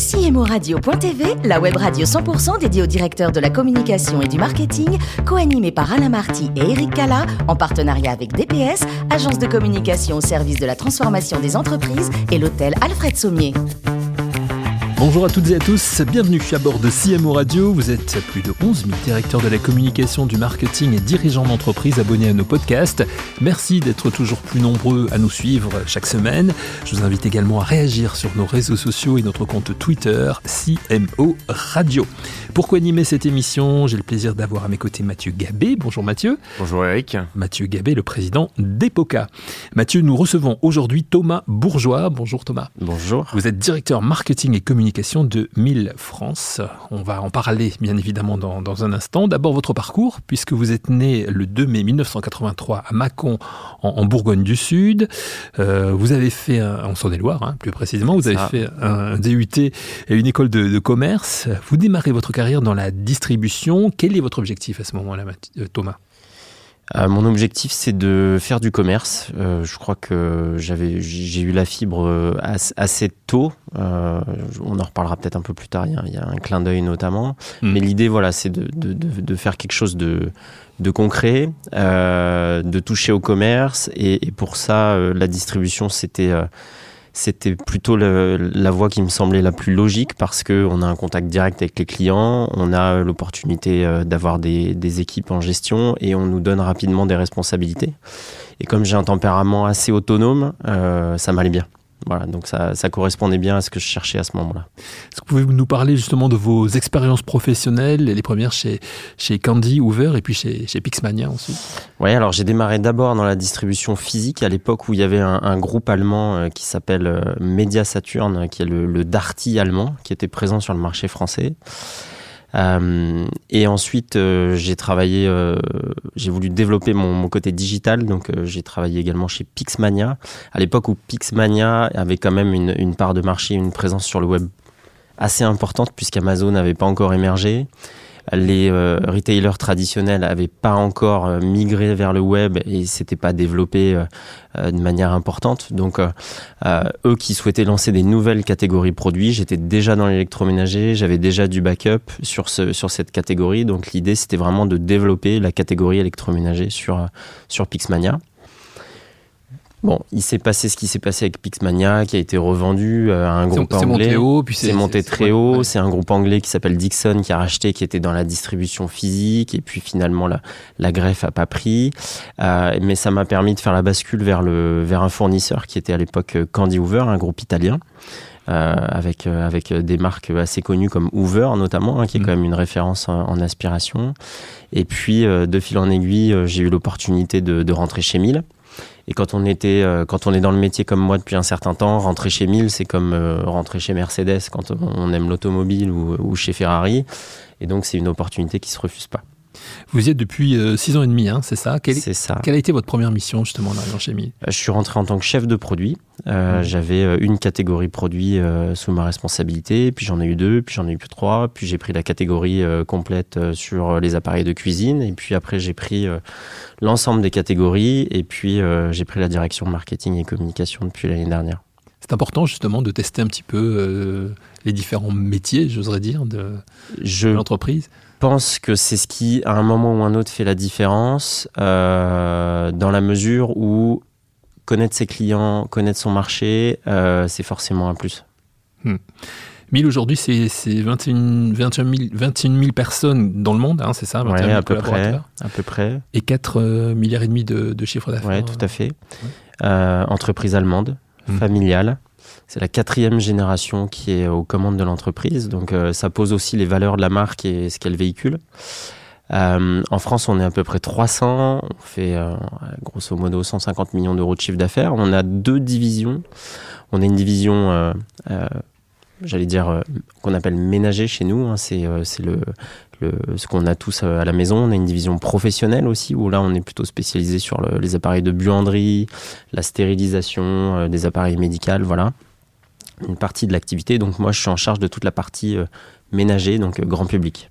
CMORadio.tv, la web radio 100% dédiée aux directeurs de la communication et du marketing, co-animée par Alain Marty et Eric Cala, en partenariat avec DPS, agence de communication au service de la transformation des entreprises, et l'hôtel Alfred Sommier. Bonjour à toutes et à tous, bienvenue à bord de CMO Radio. Vous êtes plus de 11 000 directeurs de la communication, du marketing et dirigeants d'entreprise abonnés à nos podcasts. Merci d'être toujours plus nombreux à nous suivre chaque semaine. Je vous invite également à réagir sur nos réseaux sociaux et notre compte Twitter CMO Radio. Pourquoi animer cette émission? J'ai le plaisir d'avoir à mes côtés Mathieu Gabé. Bonjour Mathieu. Bonjour Eric. Mathieu Gabé, le président d'EPOCA. Mathieu, nous recevons aujourd'hui Thomas Bourgeois. Bonjour Thomas. Bonjour. Vous êtes directeur marketing et communication de 1000 France. On va en parler bien évidemment dans, un instant. D'abord votre parcours, puisque vous êtes né le 2 mai 1983 à Mâcon, en, Bourgogne du Sud. Euh, vous avez fait, en Saône-et-Loire hein, plus précisément, vous avez fait un, DUT et une école de, commerce. Vous démarrez votre carrière dans la distribution. Quel est votre objectif à ce moment-là, euh, Thomas? Euh, mon objectif, c'est de faire du commerce. Euh, je crois que j'avais, j'ai eu la fibre euh, assez, tôt. on en reparlera peut-être un peu plus tard. Il y a, un clin d'œil notamment. Hmm. Mais l'idée, voilà, c'est de, de, de, faire quelque chose de, de concret, de toucher au commerce. Et, et pour ça, la distribution, c'était c'était plutôt la voie qui me semblait la plus logique parce qu'on a un contact direct avec les clients, on a l'opportunité euh, d'avoir des, équipes en gestion et on nous donne rapidement des responsabilités. Et comme j'ai un tempérament assez autonome, euh, ça m'allait bien. Voilà, donc ça, ça, correspondait bien à ce que je cherchais à ce moment-là. Est-ce que vous pouvez nous parler justement de vos expériences professionnelles, les premières chez, chez Candy, Hoover et puis chez, chez Pixmania ensuite? Oui, alors j'ai démarré d'abord dans la distribution physique à l'époque où il y avait un, groupe allemand euh, qui s'appelle euh, Media Saturn, qui est le, le Darty allemand, qui était présent sur le marché français. Euh, et ensuite, euh, j'ai travaillé, euh, j'ai voulu développer mon, côté digital, donc j'ai travaillé également chez Pixmania, à l'époque où Pixmania avait quand même une, une, part de marché, une présence sur le web assez importante, puisqu'Amazon n'avait pas encore émergé les euh, retailers traditionnels n'avaient pas encore euh, migré vers le web et s'étaient pas développés euh, de manière importante. Donc, eux qui souhaitaient lancer des nouvelles catégories produits, j'étais déjà dans l'électroménager, j'avais déjà du backup sur ce sur cette catégorie. Donc, l'idée c'était vraiment de développer la catégorie électroménager sur sur Pixmania. Bon, il s'est passé ce qui s'est passé avec Pixmania, qui a été revendu euh, à un groupe anglais. C'est monté très haut. C'est un groupe anglais qui s'appelle Dixon qui a racheté, qui était dans la distribution physique. Et puis finalement, la, la greffe a pas pris. Euh, mais ça m'a permis de faire la bascule vers le vers un fournisseur qui était à l'époque euh, Candy Hoover, un groupe italien. Euh, avec avec des marques assez connues comme Hoover notamment, hein, qui est mm. quand même une référence en, aspiration. Et puis de fil en aiguille, j'ai eu l'opportunité de, de rentrer chez Miele. Et quand on était, euh, quand on est dans le métier comme moi depuis un certain temps, rentrer chez Mille, c'est comme euh, rentrer chez Mercedes quand on aime l'automobile ou, ou, chez Ferrari. Et donc, c'est une opportunité qui se refuse pas. Vous y êtes depuis 6 euh, ans et demi, hein, c'est ça? C'est ça. Quelle a été votre première mission justement en arrivant chez Mille Je suis rentré en tant que chef de produit. Euh, mmh. J'avais une catégorie produit euh, sous ma responsabilité, puis j'en ai eu deux, puis j'en ai eu trois, puis j'ai pris la catégorie complète sur les appareils de cuisine, et puis après j'ai pris l'ensemble des catégories, et puis j'ai pris la direction marketing et communication depuis l'année dernière. C'est important justement de tester un petit peu les différents métiers, j'oserais dire, de, de l'entreprise pense que c'est ce qui, à un moment ou un autre, fait la différence, euh, dans la mesure où connaître ses clients, connaître son marché, euh, c'est forcément un plus. Hmm. 1000 aujourd'hui, c'est 21, 21, 000, personnes dans le monde, hein, c'est ça ouais, à peu près, à peu près. Et 4 euh, milliards et demi de, de chiffre d'affaires. Oui, tout à fait. Euh, entreprise allemande, hmm. familiale. C'est la quatrième génération qui est aux commandes de l'entreprise, donc euh, ça pose aussi les valeurs de la marque et ce qu'elle véhicule. Euh, en France, on est à peu près 300, on fait euh, grosso modo 150 millions d'euros de chiffre d'affaires. On a deux divisions. On a une division, j'allais dire, qu'on appelle ménager chez nous. Hein. c'est le, le, ce qu'on a tous à la maison. On a une division professionnelle aussi, où là, on est plutôt spécialisé sur les appareils de buanderie, la stérilisation des appareils médicaux, voilà une partie de l'activité. Donc moi, je suis en charge de toute la partie euh, ménager, donc euh, grand public.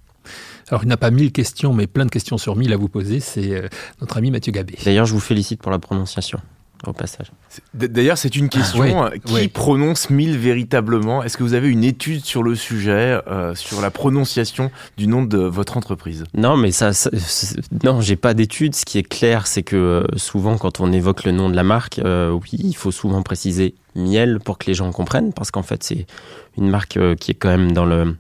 Alors, il n'a pas mille questions, mais plein de questions sur mille à vous poser. C'est euh, notre ami Mathieu Gabé. D'ailleurs, je vous félicite pour la prononciation. Au passage. D'ailleurs, c'est une question. Euh, qui prononce 1000 véritablement? Est-ce que vous avez une étude sur le sujet, euh, sur la prononciation du nom de votre entreprise? Non, mais ça, non, j'ai pas d'étude. Ce qui est clair, c'est que euh, souvent, quand on évoque le nom de la marque, oui, il faut souvent préciser miel pour que les gens comprennent, parce qu'en fait, c'est une marque qui est quand même dans le,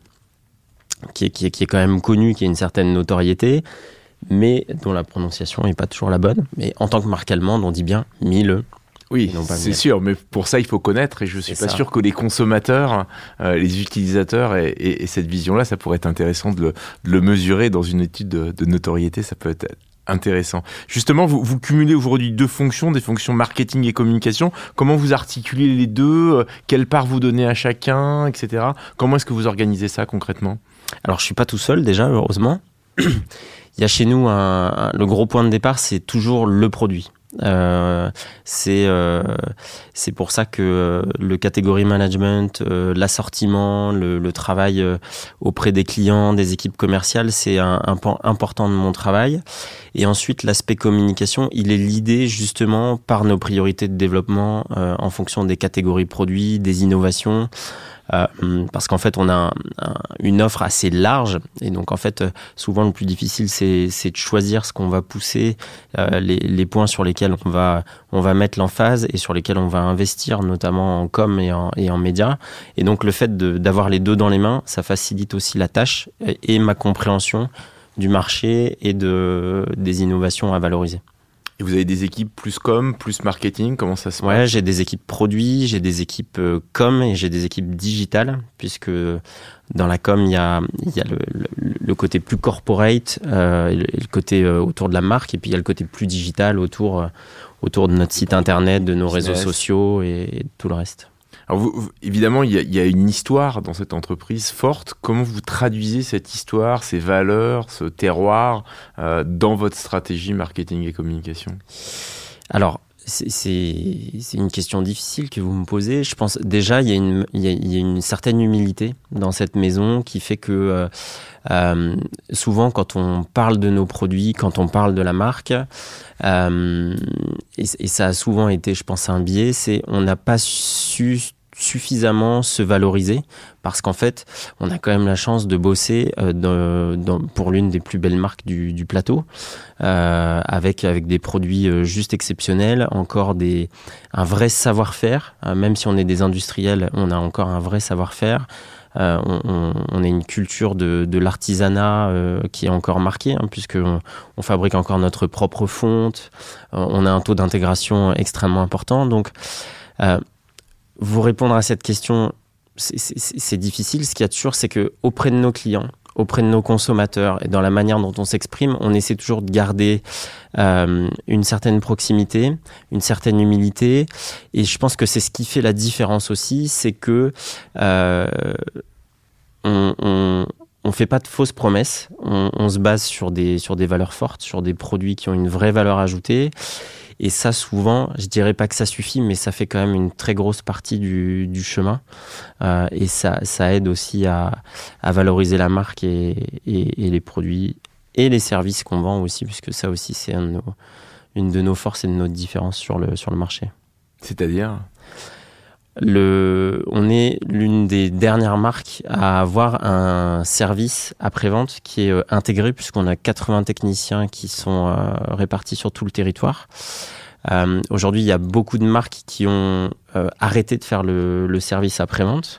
qui est, qui est, qui est quand même connue, qui a une certaine notoriété mais dont la prononciation n'est pas toujours la bonne. Mais en tant que marque allemande, on dit bien Miele. Oui, c'est sûr, mais pour ça, il faut connaître, et je ne suis pas sûr que les consommateurs, euh, les utilisateurs aient, cette vision-là. Ça pourrait être intéressant de le, mesurer dans une étude de, notoriété, ça peut être intéressant. Justement, vous, vous cumulez aujourd'hui deux fonctions, des fonctions marketing et communication. Comment vous articulez les deux Quelle part vous donnez à chacun, etc. Comment est-ce que vous organisez ça concrètement? Alors, je suis pas tout seul déjà, heureusement. Il y a chez nous un, le gros point de départ, c'est toujours le produit. Euh, c'est euh, c'est pour ça que euh, le catégorie management, euh, l'assortiment, le, le, travail euh, auprès des clients, des équipes commerciales, c'est un, un point important de mon travail. Et ensuite, l'aspect communication, il est l'idée justement par nos priorités de développement en fonction des catégories produits, des innovations. Euh, parce qu'en fait, on a une offre assez large et donc en fait, souvent le plus difficile, c'est de choisir ce qu'on va pousser, euh, les, les, points sur lesquels on va on va mettre l'emphase et sur lesquels on va investir, notamment en com et en, et en médias. Et donc le fait d'avoir les deux dans les mains, ça facilite aussi la tâche et ma compréhension du marché et de, des innovations à valoriser. Et vous avez des équipes plus com, plus marketing Comment ça se passe Ouais, j'ai des équipes produits, j'ai des équipes euh, com et j'ai des équipes digitales, puisque dans la com, il y a, il y a le, le, côté plus corporate, euh, le côté euh, autour de la marque, et puis il y a le côté plus digital autour, euh, autour de notre site internet, de nos réseaux sociaux et, et tout le reste. Alors évidemment, il y, a, une histoire dans cette entreprise forte. Comment vous traduisez cette histoire, ces valeurs, ce terroir euh, dans votre stratégie marketing et communication? Alors, c'est une question difficile que vous me posez. Je pense déjà il y, a une, certaine humilité dans cette maison qui fait que euh, euh, souvent quand on parle de nos produits, quand on parle de la marque, et, et, ça a souvent été, je pense, un biais, c'est on n'a pas su suffisamment se valoriser parce qu'en fait, on a quand même la chance de bosser euh, pour l'une des plus belles marques du, plateau, euh, avec avec des produits euh, juste exceptionnels, encore des un vrai savoir-faire. Même si on est des industriels, on a encore un vrai savoir-faire. On, on, a une culture de, l'artisanat qui est encore marquée, hein, puisque on, on, fabrique encore notre propre fonte. on a un taux d'intégration extrêmement important, donc vous répondre à cette question, c'est difficile. Ce qu'il y a de sûr, c'est que auprès de nos clients, auprès de nos consommateurs et dans la manière dont on s'exprime, on essaie toujours de garder euh, une certaine proximité, une certaine humilité. Et je pense que c'est ce qui fait la différence aussi, c'est que euh, on, on, on fait pas de fausses promesses. On, se base sur des sur des valeurs fortes, sur des produits qui ont une vraie valeur ajoutée. Et ça, souvent, je dirais pas que ça suffit, mais ça fait quand même une très grosse partie du, du chemin. Euh, et ça, ça aide aussi à, à valoriser la marque et, et, les produits et les services qu'on vend aussi, puisque ça aussi, c'est une de nos forces et de nos différences sur le, sur le marché. C'est-à-dire? On est l'une des dernières marques à avoir un service après-vente qui est euh, intégré puisqu'on a 80 techniciens qui sont euh, répartis sur tout le territoire. Euh, Aujourd'hui, il y a beaucoup de marques qui ont euh, arrêté de faire le, le service après-vente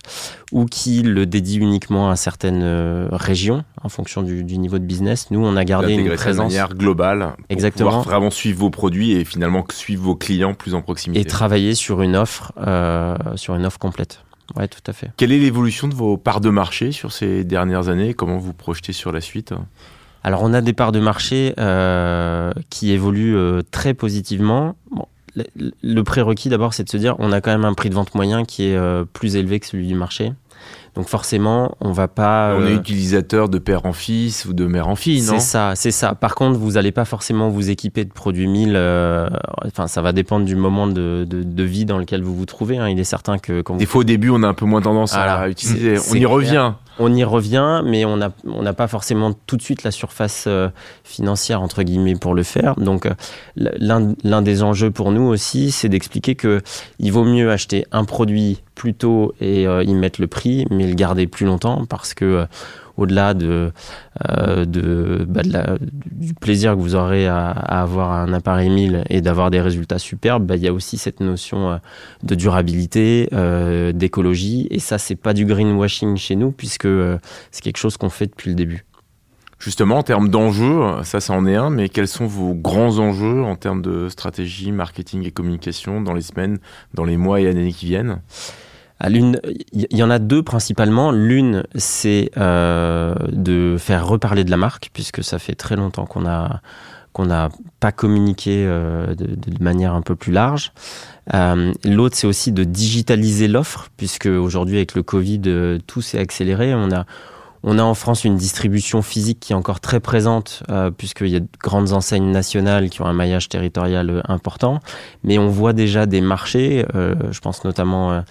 ou qui le dédient uniquement à certaines euh, régions en fonction du, du, niveau de business. Nous, on a gardé une présence de manière globale pour Exactement. pouvoir vraiment suivre vos produits et finalement suivre vos clients plus en proximité. Et travailler sur une offre, sur une offre complète. Ouais, tout à fait. Quelle est l'évolution de vos parts de marché sur ces dernières années? Comment vous projetez sur la suite? Alors on a des parts de marché euh, qui évoluent euh, très positivement. Bon, le, le prérequis d'abord c'est de se dire on a quand même un prix de vente moyen qui est euh, plus élevé que celui du marché. Donc forcément, on va pas. On est utilisateur de père en fils ou de mère en fille, non? C'est ça, c'est ça. Par contre, vous n'allez pas forcément vous équiper de produits 1000. Euh, enfin, ça va dépendre du moment de, de, de, vie dans lequel vous vous trouvez. Hein. Il est certain que quand des vous... fois au début, on a un peu moins tendance à utiliser. On y revient. On y revient, mais on n'a pas forcément tout de suite la surface financière, entre guillemets, pour le faire. Donc, l'un des enjeux pour nous aussi, c'est d'expliquer qu'il vaut mieux acheter un produit plus tôt et y mettre le prix, mais le garder plus longtemps parce que au-delà de, euh, bah, du plaisir que vous aurez à, avoir un appareil 1000 et d'avoir des résultats superbes, bah, il y a aussi cette notion euh, de durabilité, euh, d'écologie. Et ça, c'est pas du greenwashing chez nous, puisque c'est quelque chose qu'on fait depuis le début. Justement, en termes d'enjeux, ça, ça en est un, mais quels sont vos grands enjeux en termes de stratégie, marketing et communication dans les semaines, dans les mois et années qui viennent? Il y en a deux principalement. L'une, c'est euh, de faire reparler de la marque, puisque ça fait très longtemps qu'on a n'a pas communiqué euh, de, manière un peu plus large. Euh, L'autre, c'est aussi de digitaliser l'offre, puisque aujourd'hui, avec le Covid, tout s'est accéléré. On a on a en France une distribution physique qui est encore très présente, euh, puisqu'il y a de grandes enseignes nationales qui ont un maillage territorial euh, important, mais on voit déjà des marchés, euh, je pense notamment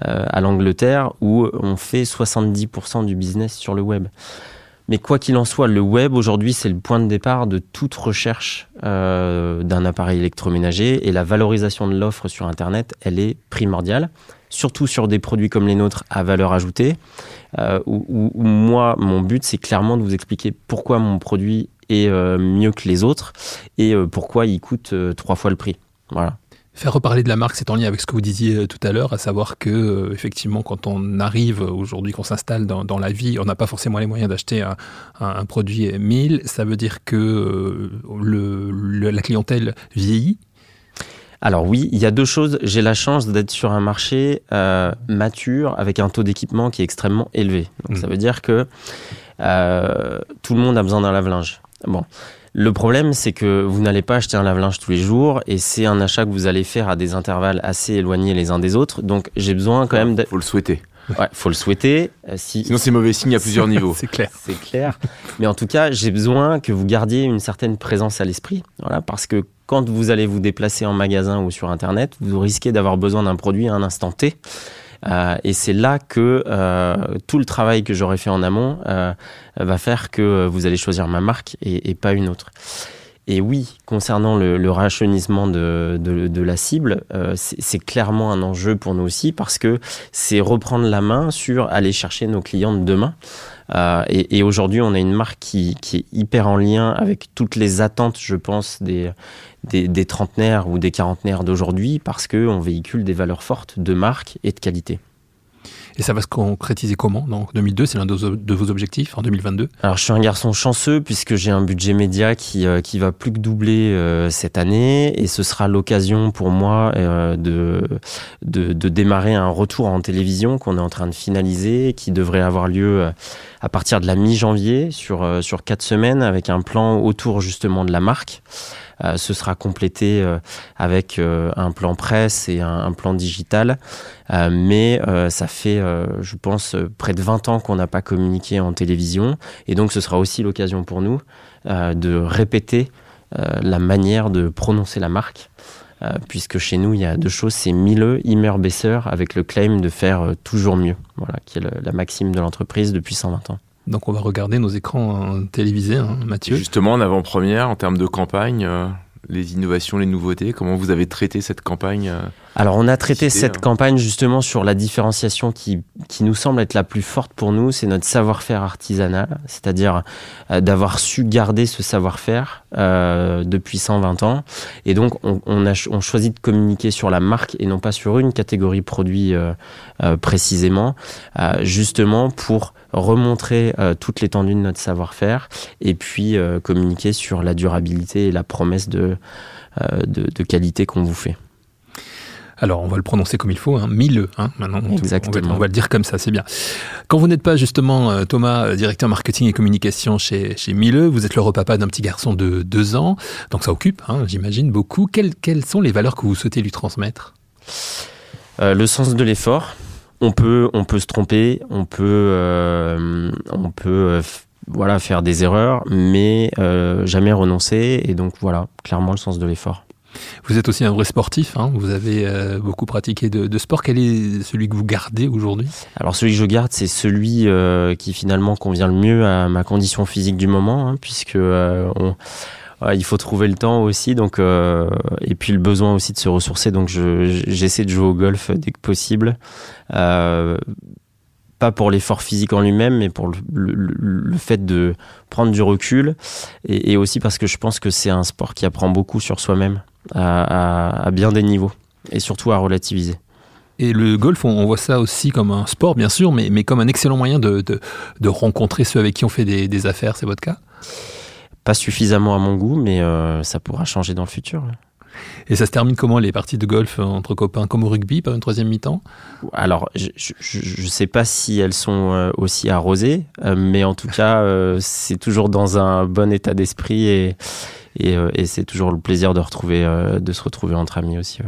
à l'Angleterre, où on fait 70% du business sur le web. Mais quoi qu'il en soit, le web aujourd'hui, c'est le point de départ de toute recherche euh, d'un appareil électroménager et la valorisation de l'offre sur Internet, elle est primordiale, surtout sur des produits comme les nôtres à valeur ajoutée, euh, où, moi, mon but, c'est clairement de vous expliquer pourquoi mon produit est euh, mieux que les autres et pourquoi il coûte trois fois le prix. Voilà. Faire reparler de la marque, c'est en lien avec ce que vous disiez euh, tout à l'heure, à savoir que euh, effectivement, quand on arrive aujourd'hui, qu'on s'installe dans, dans, la vie, on n'a pas forcément les moyens d'acheter un, un, un, produit 1000. Ça veut dire que euh, le, le, la clientèle vieillit. Alors oui, il y a deux choses. J'ai la chance d'être sur un marché euh, mature avec un taux d'équipement qui est extrêmement élevé. Donc mmh. ça veut dire que euh, tout le monde a besoin d'un lave-linge. Bon, le problème, c'est que vous n'allez pas acheter un lave-linge tous les jours et c'est un achat que vous allez faire à des intervalles assez éloignés les uns des autres. Donc, j'ai besoin quand même. De... Faut le souhaiter. Ouais, faut le souhaiter. Euh, si... Sinon, c'est mauvais signe à plusieurs niveaux. c'est clair. C'est clair. Mais en tout cas, j'ai besoin que vous gardiez une certaine présence à l'esprit. Voilà, parce que quand vous allez vous déplacer en magasin ou sur Internet, vous risquez d'avoir besoin d'un produit à un instant T. Euh, et c'est là que euh, tout le travail que j'aurais fait en amont euh, va faire que vous allez choisir ma marque et, et pas une autre. Et oui, concernant le, le de, la cible, euh, c'est clairement un enjeu pour nous aussi parce que c'est reprendre la main sur aller chercher nos clients de demain. Euh, et, aujourd'hui, on a une marque qui, est hyper en lien avec toutes les attentes, je pense, des, des, des trentenaires ou des quarantenaires d'aujourd'hui parce qu'on véhicule des valeurs fortes de marque et de qualité. Et ça va se concrétiser comment Donc 2002, c'est l'un de vos objectifs en 2022 Alors je suis un garçon chanceux puisque j'ai un budget média qui, euh, qui va plus que doubler euh, cette année. Et ce sera l'occasion pour moi euh, de, de, de, démarrer un retour en télévision qu'on est en train de finaliser qui devrait avoir lieu euh, à partir de la mi-janvier sur, euh, sur quatre semaines avec un plan autour justement de la marque. Euh, ce sera complété euh, avec euh, un plan presse et un, plan digital. mais ça fait, je pense, près de 20 ans qu'on n'a pas communiqué en télévision. Et donc, ce sera aussi l'occasion pour nous de répéter la manière de prononcer la marque. Euh, puisque chez nous, il y a deux choses, c'est Mille, Immer Besser, avec le claim de faire euh, toujours mieux, voilà, qui est la maxime de l'entreprise depuis 120 ans. Donc on va regarder nos écrans télévisés, hein, Mathieu. Justement, en avant-première, en termes de campagne, euh, les innovations, les nouveautés Comment vous avez traité cette campagne euh, Alors, on a traité cette hein. campagne justement sur la différenciation qui, qui nous semble être la plus forte pour nous, c'est notre savoir-faire artisanal, c'est-à-dire euh, d'avoir su garder ce savoir-faire euh, depuis 120 ans. Et donc, on, on, a on choisit de communiquer sur la marque et non pas sur une catégorie produit euh, euh précisément, euh, justement pour remontrer euh, toute l'étendue de notre savoir-faire et puis euh, communiquer sur la durabilité et la promesse de, euh, de, de qualité qu'on vous fait. Alors, on va le prononcer comme il faut, hein, mille, hein, maintenant. Exactement. On va, on va, le dire comme ça, c'est bien. Quand vous n'êtes pas justement, Thomas, directeur marketing et communication chez, chez Mille, vous êtes le repapa d'un petit garçon de deux ans, donc ça occupe, hein, j'imagine, beaucoup. Quelles, quelles sont les valeurs que vous souhaitez lui transmettre? Euh, Le sens de l'effort, on peut, on peut se tromper, on peut, euh, on peut euh, voilà, faire des erreurs, mais euh, jamais renoncer. Et donc voilà, clairement le sens de l'effort. Vous êtes aussi un vrai sportif, hein. vous avez euh, beaucoup pratiqué de, sport. Quel est celui que vous gardez aujourd'hui? Alors celui que je garde, c'est celui euh, qui finalement convient le mieux à ma condition physique du moment, hein, puisque euh, il faut trouver le temps aussi, donc et puis le besoin aussi de se ressourcer. Donc j'essaie de jouer au golf dès que possible pas pour l'effort physique en lui-même, mais pour le, fait de prendre du recul, et, aussi parce que je pense que c'est un sport qui apprend beaucoup sur soi-même, à, bien des niveaux, et surtout à relativiser. Et le golf, on, voit ça aussi comme un sport, bien sûr, mais, mais comme un excellent moyen de, de, rencontrer ceux avec qui on fait des, affaires, c'est votre cas? Pas suffisamment à mon goût, mais euh, ça pourra changer dans le futur. Et ça se termine comment les parties de golf entre copains? Comme au rugby, par une troisième mi-temps? Alors, je ne sais pas si elles sont euh, aussi arrosées, euh, mais en tout cas, euh, c'est toujours dans un bon état d'esprit et, et, c'est toujours le plaisir de, retrouver, de se retrouver entre amis aussi.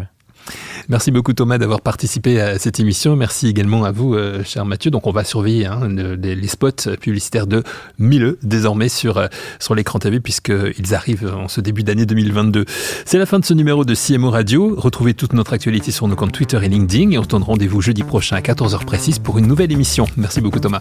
Merci beaucoup Thomas d'avoir participé à cette émission. Merci également à vous, euh, cher Mathieu. Donc on va surveiller hein, les, spots publicitaires de Mille désormais sur, euh, sur l'écran TV puisqu'ils arrivent en ce début d'année 2022. C'est la fin de ce numéro de CMO Radio. Retrouvez toute notre actualité sur nos comptes Twitter et LinkedIn et on se donne rendez-vous jeudi prochain à 14h précise pour une nouvelle émission. Merci beaucoup Thomas.